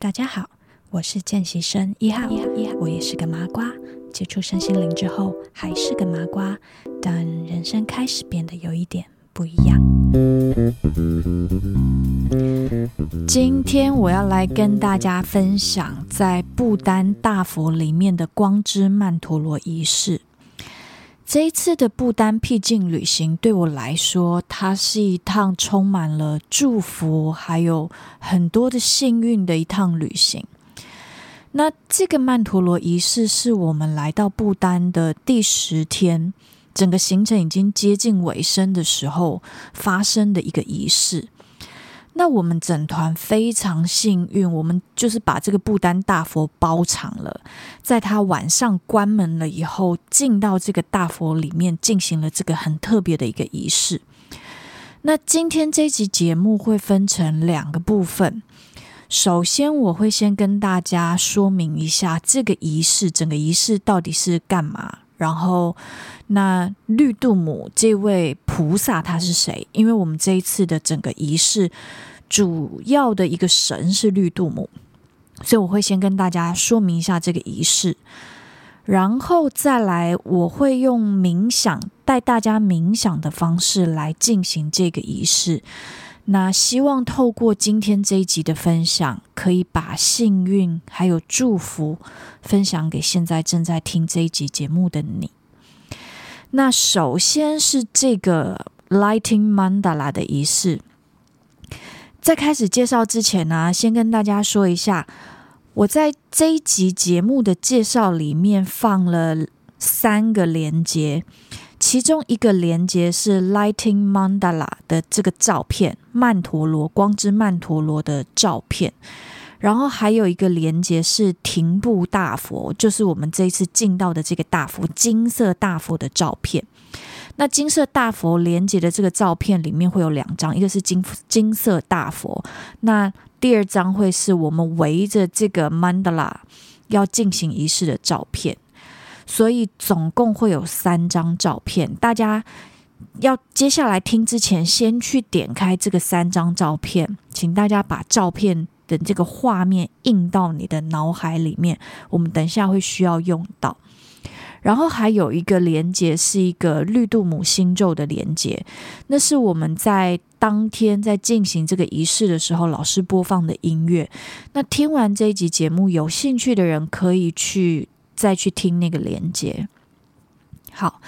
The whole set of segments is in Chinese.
大家好，我是见习生一号，一号，一号，我也是个麻瓜。接触身心灵之后，还是个麻瓜，但人生开始变得有一点不一样。今天我要来跟大家分享在不丹大佛里面的光之曼陀罗仪式。这一次的不丹僻静旅行对我来说，它是一趟充满了祝福，还有很多的幸运的一趟旅行。那这个曼陀罗仪式是我们来到不丹的第十天，整个行程已经接近尾声的时候发生的一个仪式。那我们整团非常幸运，我们就是把这个不丹大佛包场了，在他晚上关门了以后，进到这个大佛里面进行了这个很特别的一个仪式。那今天这集节目会分成两个部分，首先我会先跟大家说明一下这个仪式，整个仪式到底是干嘛。然后，那绿度母这位菩萨他是谁？因为我们这一次的整个仪式主要的一个神是绿度母，所以我会先跟大家说明一下这个仪式，然后再来我会用冥想带大家冥想的方式来进行这个仪式。那希望透过今天这一集的分享，可以把幸运还有祝福分享给现在正在听这一集节目的你。那首先是这个 Lighting Mandala 的仪式，在开始介绍之前呢，先跟大家说一下，我在这一集节目的介绍里面放了三个连接。其中一个连接是 Lighting Mandala 的这个照片，曼陀罗光之曼陀罗的照片，然后还有一个连接是停步大佛，就是我们这一次进到的这个大佛，金色大佛的照片。那金色大佛连接的这个照片里面会有两张，一个是金金色大佛，那第二张会是我们围着这个曼达拉要进行仪式的照片。所以总共会有三张照片，大家要接下来听之前，先去点开这个三张照片，请大家把照片的这个画面印到你的脑海里面，我们等一下会需要用到。然后还有一个连接是一个绿度母心咒的连接，那是我们在当天在进行这个仪式的时候，老师播放的音乐。那听完这一集节目，有兴趣的人可以去。再去听那个连接，好，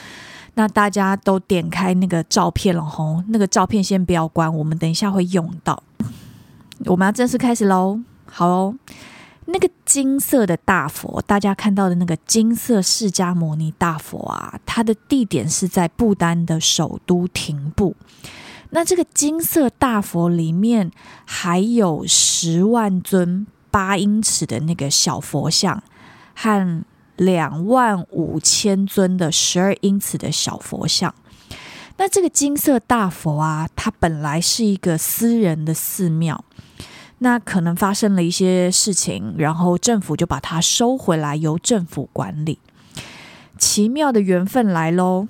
那大家都点开那个照片了吼，那个照片先不要关，我们等一下会用到。我们要正式开始喽，好喽，那个金色的大佛，大家看到的那个金色释迦牟尼大佛啊，它的地点是在不丹的首都廷布。那这个金色大佛里面还有十万尊八英尺的那个小佛像和。两万五千尊的十二英尺的小佛像，那这个金色大佛啊，它本来是一个私人的寺庙，那可能发生了一些事情，然后政府就把它收回来，由政府管理。奇妙的缘分来喽！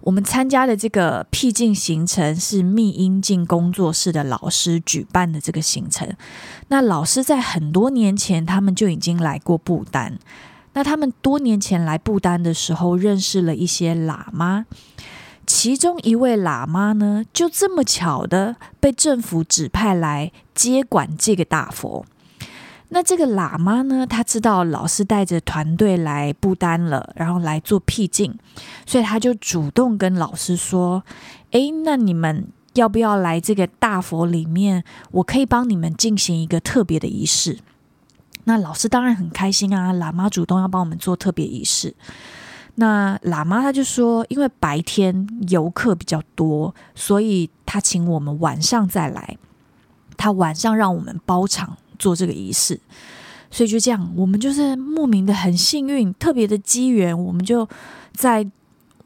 我们参加的这个僻静行程是密音静工作室的老师举办的这个行程。那老师在很多年前，他们就已经来过不丹。那他们多年前来不丹的时候，认识了一些喇嘛，其中一位喇嘛呢，就这么巧的被政府指派来接管这个大佛。那这个喇嘛呢，他知道老师带着团队来不丹了，然后来做僻静，所以他就主动跟老师说：“诶，那你们要不要来这个大佛里面？我可以帮你们进行一个特别的仪式。”那老师当然很开心啊，喇嘛主动要帮我们做特别仪式。那喇嘛他就说，因为白天游客比较多，所以他请我们晚上再来。他晚上让我们包场做这个仪式，所以就这样，我们就是莫名的很幸运，特别的机缘，我们就在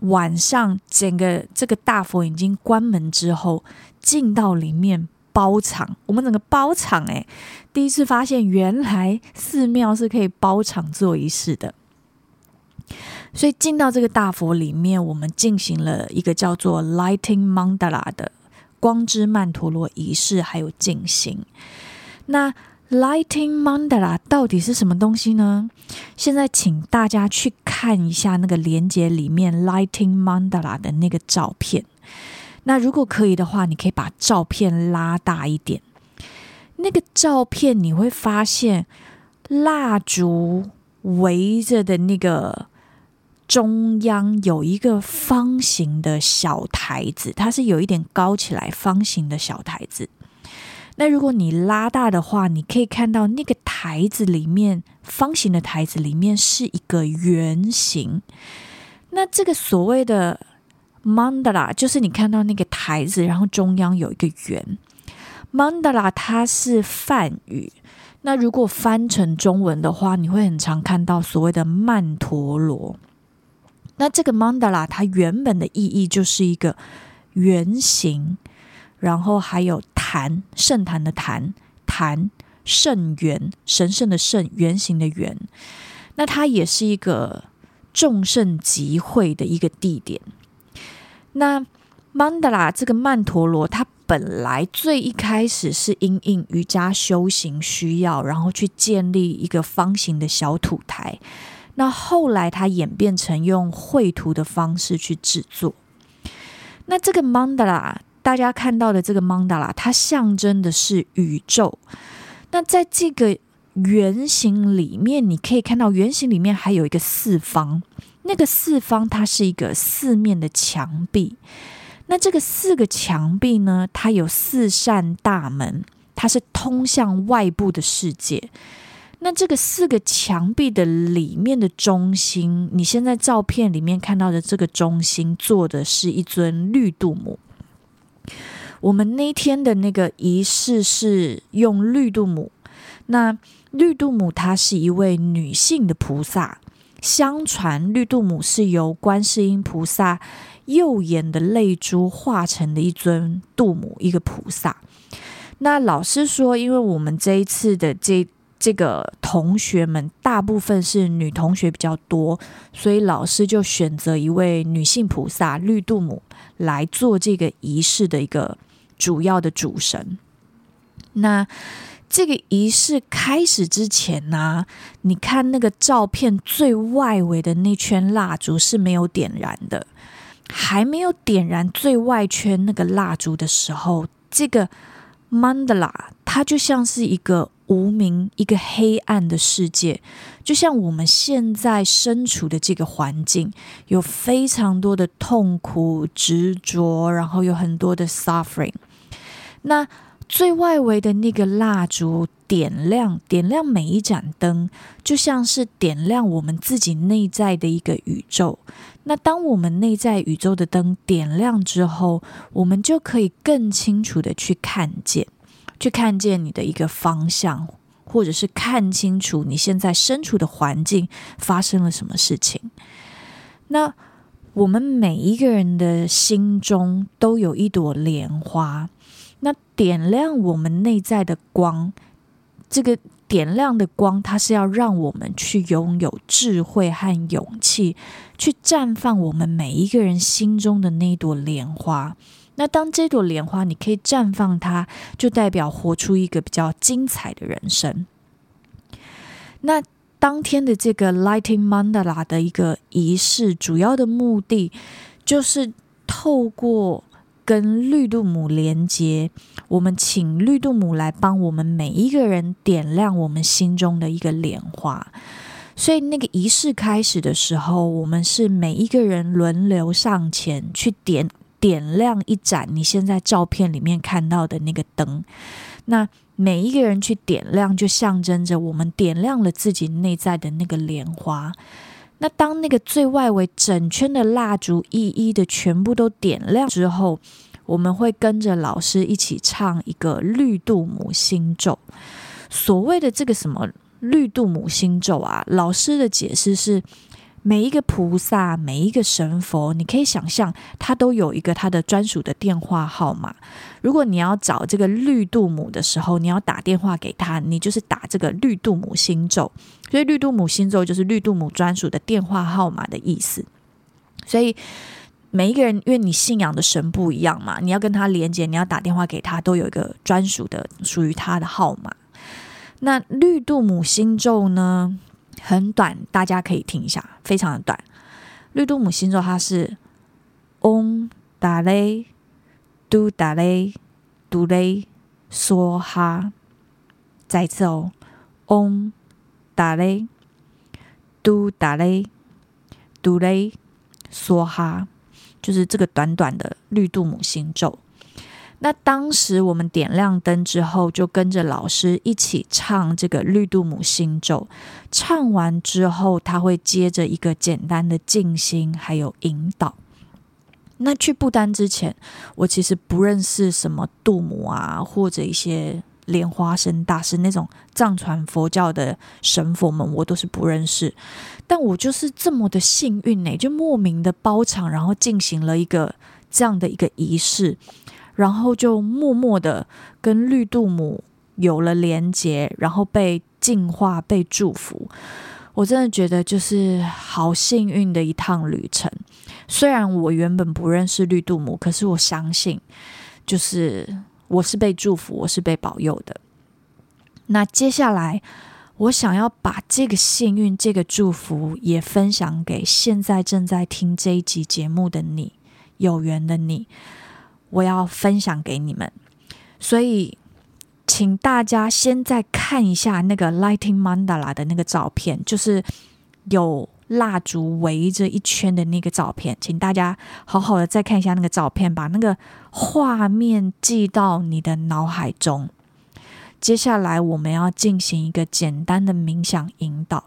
晚上整个这个大佛已经关门之后，进到里面。包场，我们整个包场诶，第一次发现原来寺庙是可以包场做仪式的，所以进到这个大佛里面，我们进行了一个叫做 Lighting Mandala 的光之曼陀罗仪式，还有进行。那 Lighting Mandala 到底是什么东西呢？现在请大家去看一下那个连接里面 Lighting Mandala 的那个照片。那如果可以的话，你可以把照片拉大一点。那个照片你会发现，蜡烛围着的那个中央有一个方形的小台子，它是有一点高起来，方形的小台子。那如果你拉大的话，你可以看到那个台子里面，方形的台子里面是一个圆形。那这个所谓的 mandala，就是你看到那个台子，然后中央有一个圆。mandala 它是梵语，那如果翻成中文的话，你会很常看到所谓的曼陀罗。那这个 mandala 它原本的意义就是一个圆形。然后还有坛，圣坛的坛，坛圣圆，神圣的圣，圆形的圆。那它也是一个众圣集会的一个地点。那曼德拉这个曼陀罗，它本来最一开始是因应瑜伽修行需要，然后去建立一个方形的小土台。那后来它演变成用绘图的方式去制作。那这个曼德拉。大家看到的这个曼德拉，它象征的是宇宙。那在这个圆形里面，你可以看到圆形里面还有一个四方。那个四方它是一个四面的墙壁。那这个四个墙壁呢，它有四扇大门，它是通向外部的世界。那这个四个墙壁的里面的中心，你现在照片里面看到的这个中心，坐的是一尊绿度母。我们那天的那个仪式是用绿度母。那绿度母她是一位女性的菩萨，相传绿度母是由观世音菩萨右眼的泪珠化成的一尊度母，一个菩萨。那老师说，因为我们这一次的这这个同学们大部分是女同学比较多，所以老师就选择一位女性菩萨绿度母来做这个仪式的一个。主要的主神。那这个仪式开始之前呢、你看那个照片最外围的那圈蜡烛是没有点燃的，还没有点燃最外圈那个蜡烛的时候，这个曼达拉它就像是一个无名、一个黑暗的世界，就像我们现在身处的这个环境，有非常多的痛苦、执着，然后有很多的 suffering。那最外围的那个蜡烛点亮，点亮每一盏灯，就像是点亮我们自己内在的一个宇宙。那当我们内在宇宙的灯点亮之后，我们就可以更清楚的去看见，去看见你的一个方向，或者是看清楚你现在身处的环境发生了什么事情。那我们每一个人的心中都有一朵莲花。点亮我们内在的光，这个点亮的光，它是要让我们去拥有智慧和勇气，去绽放我们每一个人心中的那朵莲花。那当这朵莲花你可以绽放它，就代表活出一个比较精彩的人生。那当天的这个 Lighting Mandala 的一个仪式，主要的目的就是透过。跟绿度母连接，我们请绿度母来帮我们每一个人点亮我们心中的一个莲花。所以那个仪式开始的时候，我们是每一个人轮流上前去点点亮一盏你现在照片里面看到的那个灯。那每一个人去点亮，就象征着我们点亮了自己内在的那个莲花。那当那个最外围整圈的蜡烛一一的全部都点亮之后，我们会跟着老师一起唱一个绿度母心咒。所谓的这个什么绿度母心咒啊，老师的解释是。每一个菩萨，每一个神佛，你可以想象，他都有一个他的专属的电话号码。如果你要找这个绿度母的时候，你要打电话给他，你就是打这个绿度母星咒。所以绿度母星咒就是绿度母专属的电话号码的意思。所以每一个人，因为你信仰的神不一样嘛，你要跟他连接，你要打电话给他，都有一个专属的属于他的号码。那绿度母星咒呢，很短，大家可以听一下，非常的短。绿度母星咒它是嗡达雷嘟达嘞嘟嘞梭哈，再次哦，嗡达嘞嘟达嘞嘟嘞梭哈，就是这个短短的绿度母心咒。那当时我们点亮灯之后，就跟着老师一起唱这个绿度母心咒。唱完之后，他会接着一个简单的静心，还有引导。那去不丹之前，我其实不认识什么度母啊，或者一些莲花生大师那种藏传佛教的神佛们，我都是不认识。但我就是这么的幸运呢，就莫名的包场，然后进行了一个这样的一个仪式。然后就默默的跟绿度母有了连结，然后被净化、被祝福。我真的觉得就是好幸运的一趟旅程。虽然我原本不认识绿度母，可是我相信，就是我是被祝福，我是被保佑的。那接下来，我想要把这个幸运、这个祝福也分享给现在正在听这一集节目的你，有缘的你。我要分享给你们，所以请大家先再看一下那个 Lighting Mandala 的那个照片，就是有蜡烛围着一圈的那个照片，请大家好好的再看一下那个照片，把那个画面记到你的脑海中。接下来我们要进行一个简单的冥想引导，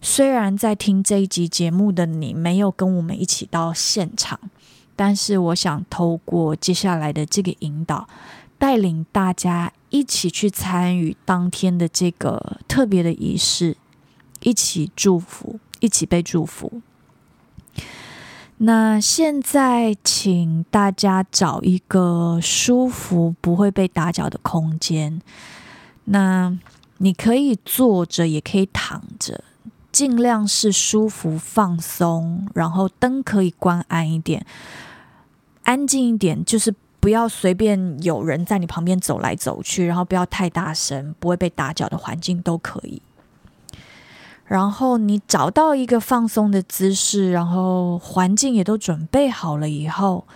虽然在听这一集节目的你没有跟我们一起到现场。但是，我想透过接下来的这个引导，带领大家一起去参与当天的这个特别的仪式，一起祝福，一起被祝福。那现在，请大家找一个舒服、不会被打搅的空间。那你可以坐着，也可以躺着，尽量是舒服、放松，然后灯可以关暗一点。安静一点，就是不要随便有人在你旁边走来走去，然后不要太大声，不会被打搅的环境都可以。然后你找到一个放松的姿势，然后环境也都准备好了以后，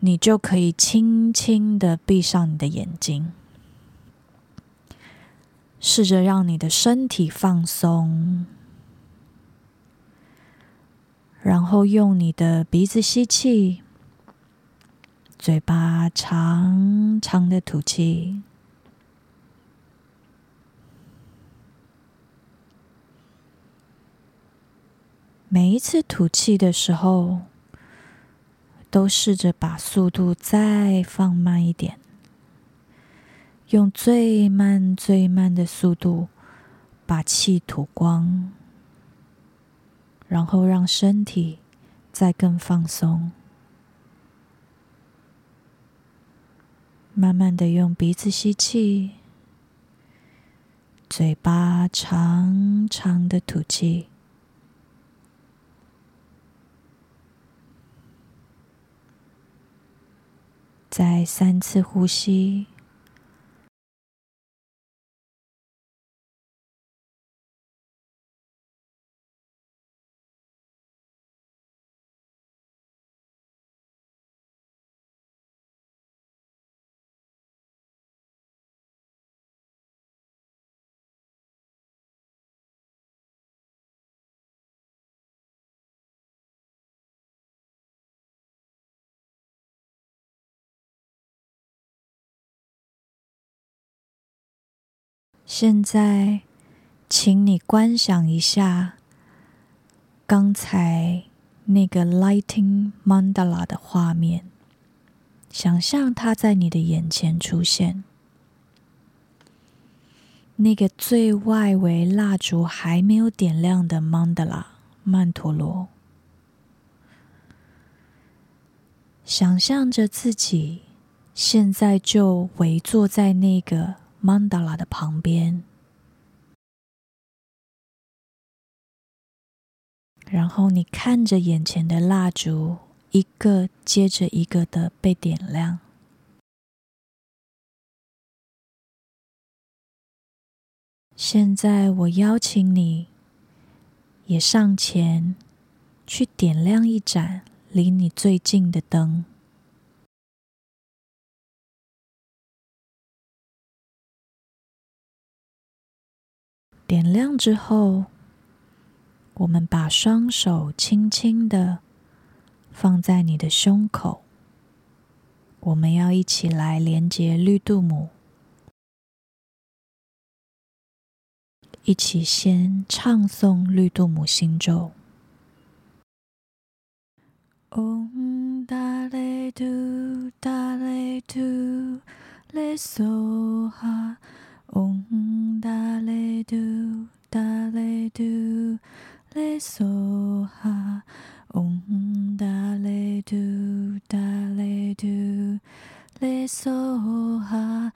你就可以轻轻的闭上你的眼睛，试着让你的身体放松，然后用你的鼻子吸气。嘴巴长长的吐气，每一次吐气的时候，都试着把速度再放慢一点，用最慢最慢的速度把气吐光，然后让身体再更放松。慢慢的用鼻子吸气，嘴巴长长的吐气，再三次呼吸。现在，请你观想一下刚才那个 Lighting Mandala 的画面，想象它在你的眼前出现。那个最外围蜡烛还没有点亮的 Mandala 曼陀罗，想象着自己现在就围坐在那个。曼达拉的旁边，然后你看着眼前的蜡烛，一个接着一个的被点亮。现在，我邀请你，也上前去点亮一盏离你最近的灯。点亮之后，我们把双手轻轻的放在你的胸口。我们要一起来连接绿度母，一起先唱诵绿度母心咒。嗡达咧度达咧度咧梭哈。Om da le do da le do le so ha. Om dale do da le do le so ha.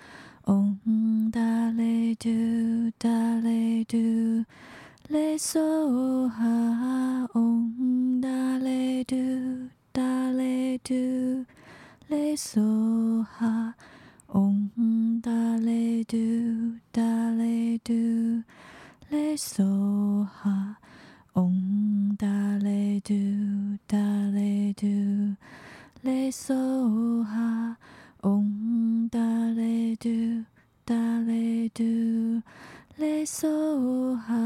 Om dale do da le do le so ha. Om dale, do da do le so ha. Om da le do da le do le so ha Om da le do da le do so ha Om da le do da le do so ha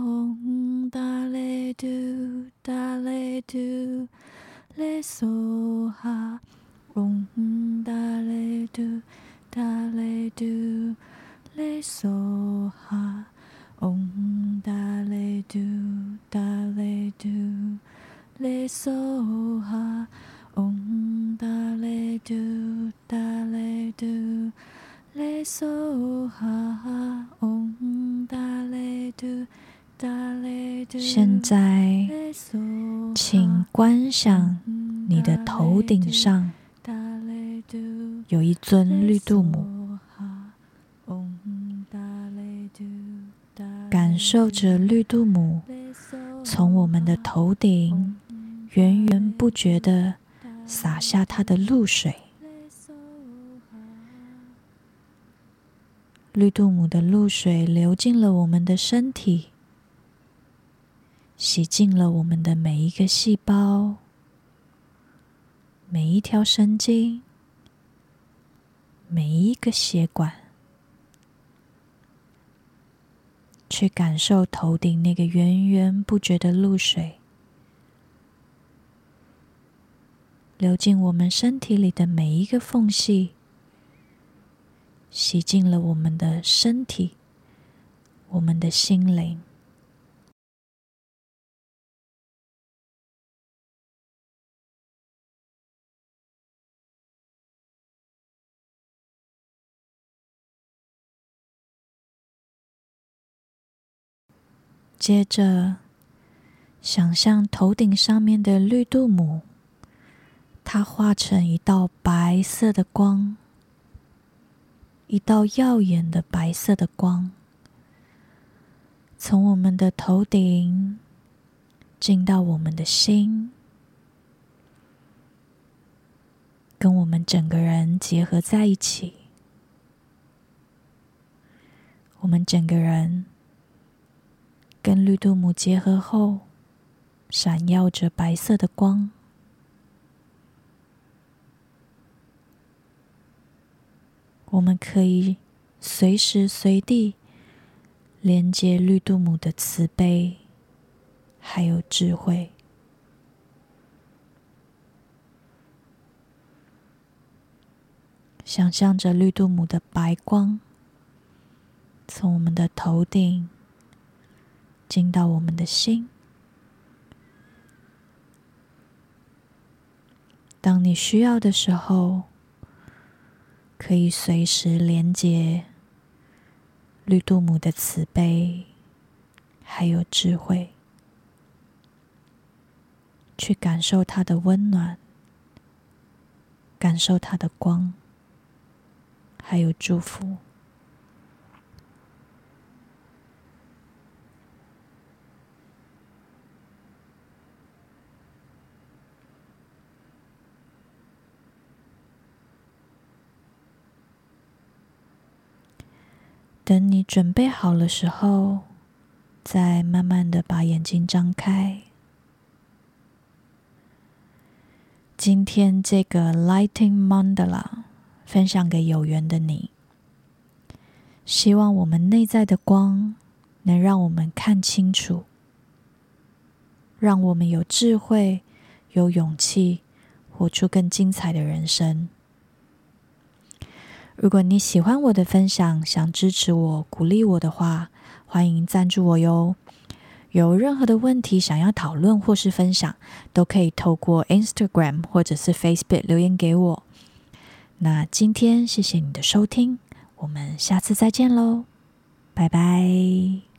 Om da le do da le do le so ha 嗡达雷嘟达雷嘟雷嗦哈，嗡达雷嘟达雷嘟雷嗦哈，嗡达雷嘟达雷嘟雷嗦哈，嗡达雷嘟。现在，请观想你的头顶上。有一尊绿度母。感受着绿度母从我们的头顶源源不绝地洒下它的露水，绿度母的露水流进了我们的身体，洗净了我们的每一个细胞、每一条神经、每一个血管。去感受头顶那个源源不绝的露水，流进我们身体里的每一个缝隙，洗净了我们的身体，我们的心灵。接着，想象头顶上面的绿度母，它化成一道白色的光，一道耀眼的白色的光，从我们的头顶进到我们的心，跟我们整个人结合在一起，我们整个人。跟绿度母结合后，闪耀着白色的光。我们可以随时随地连接绿度母的慈悲，还有智慧。想象着绿度母的白光从我们的头顶。进到我们的心。当你需要的时候，可以随时连接绿度母的慈悲，还有智慧，去感受它的温暖，感受它的光，还有祝福。等你准备好了时候，再慢慢的把眼睛张开。今天这个 Lighting Mandala 分享给有缘的你，希望我们内在的光能让我们看清楚，让我们有智慧、有勇气，活出更精彩的人生。如果你喜欢我的分享，想支持我、鼓励我的话，欢迎赞助我哟。有任何的问题想要讨论或是分享，都可以透过 Instagram 或者是 Facebook 留言给我。那今天谢谢你的收听，我们下次再见喽，拜拜。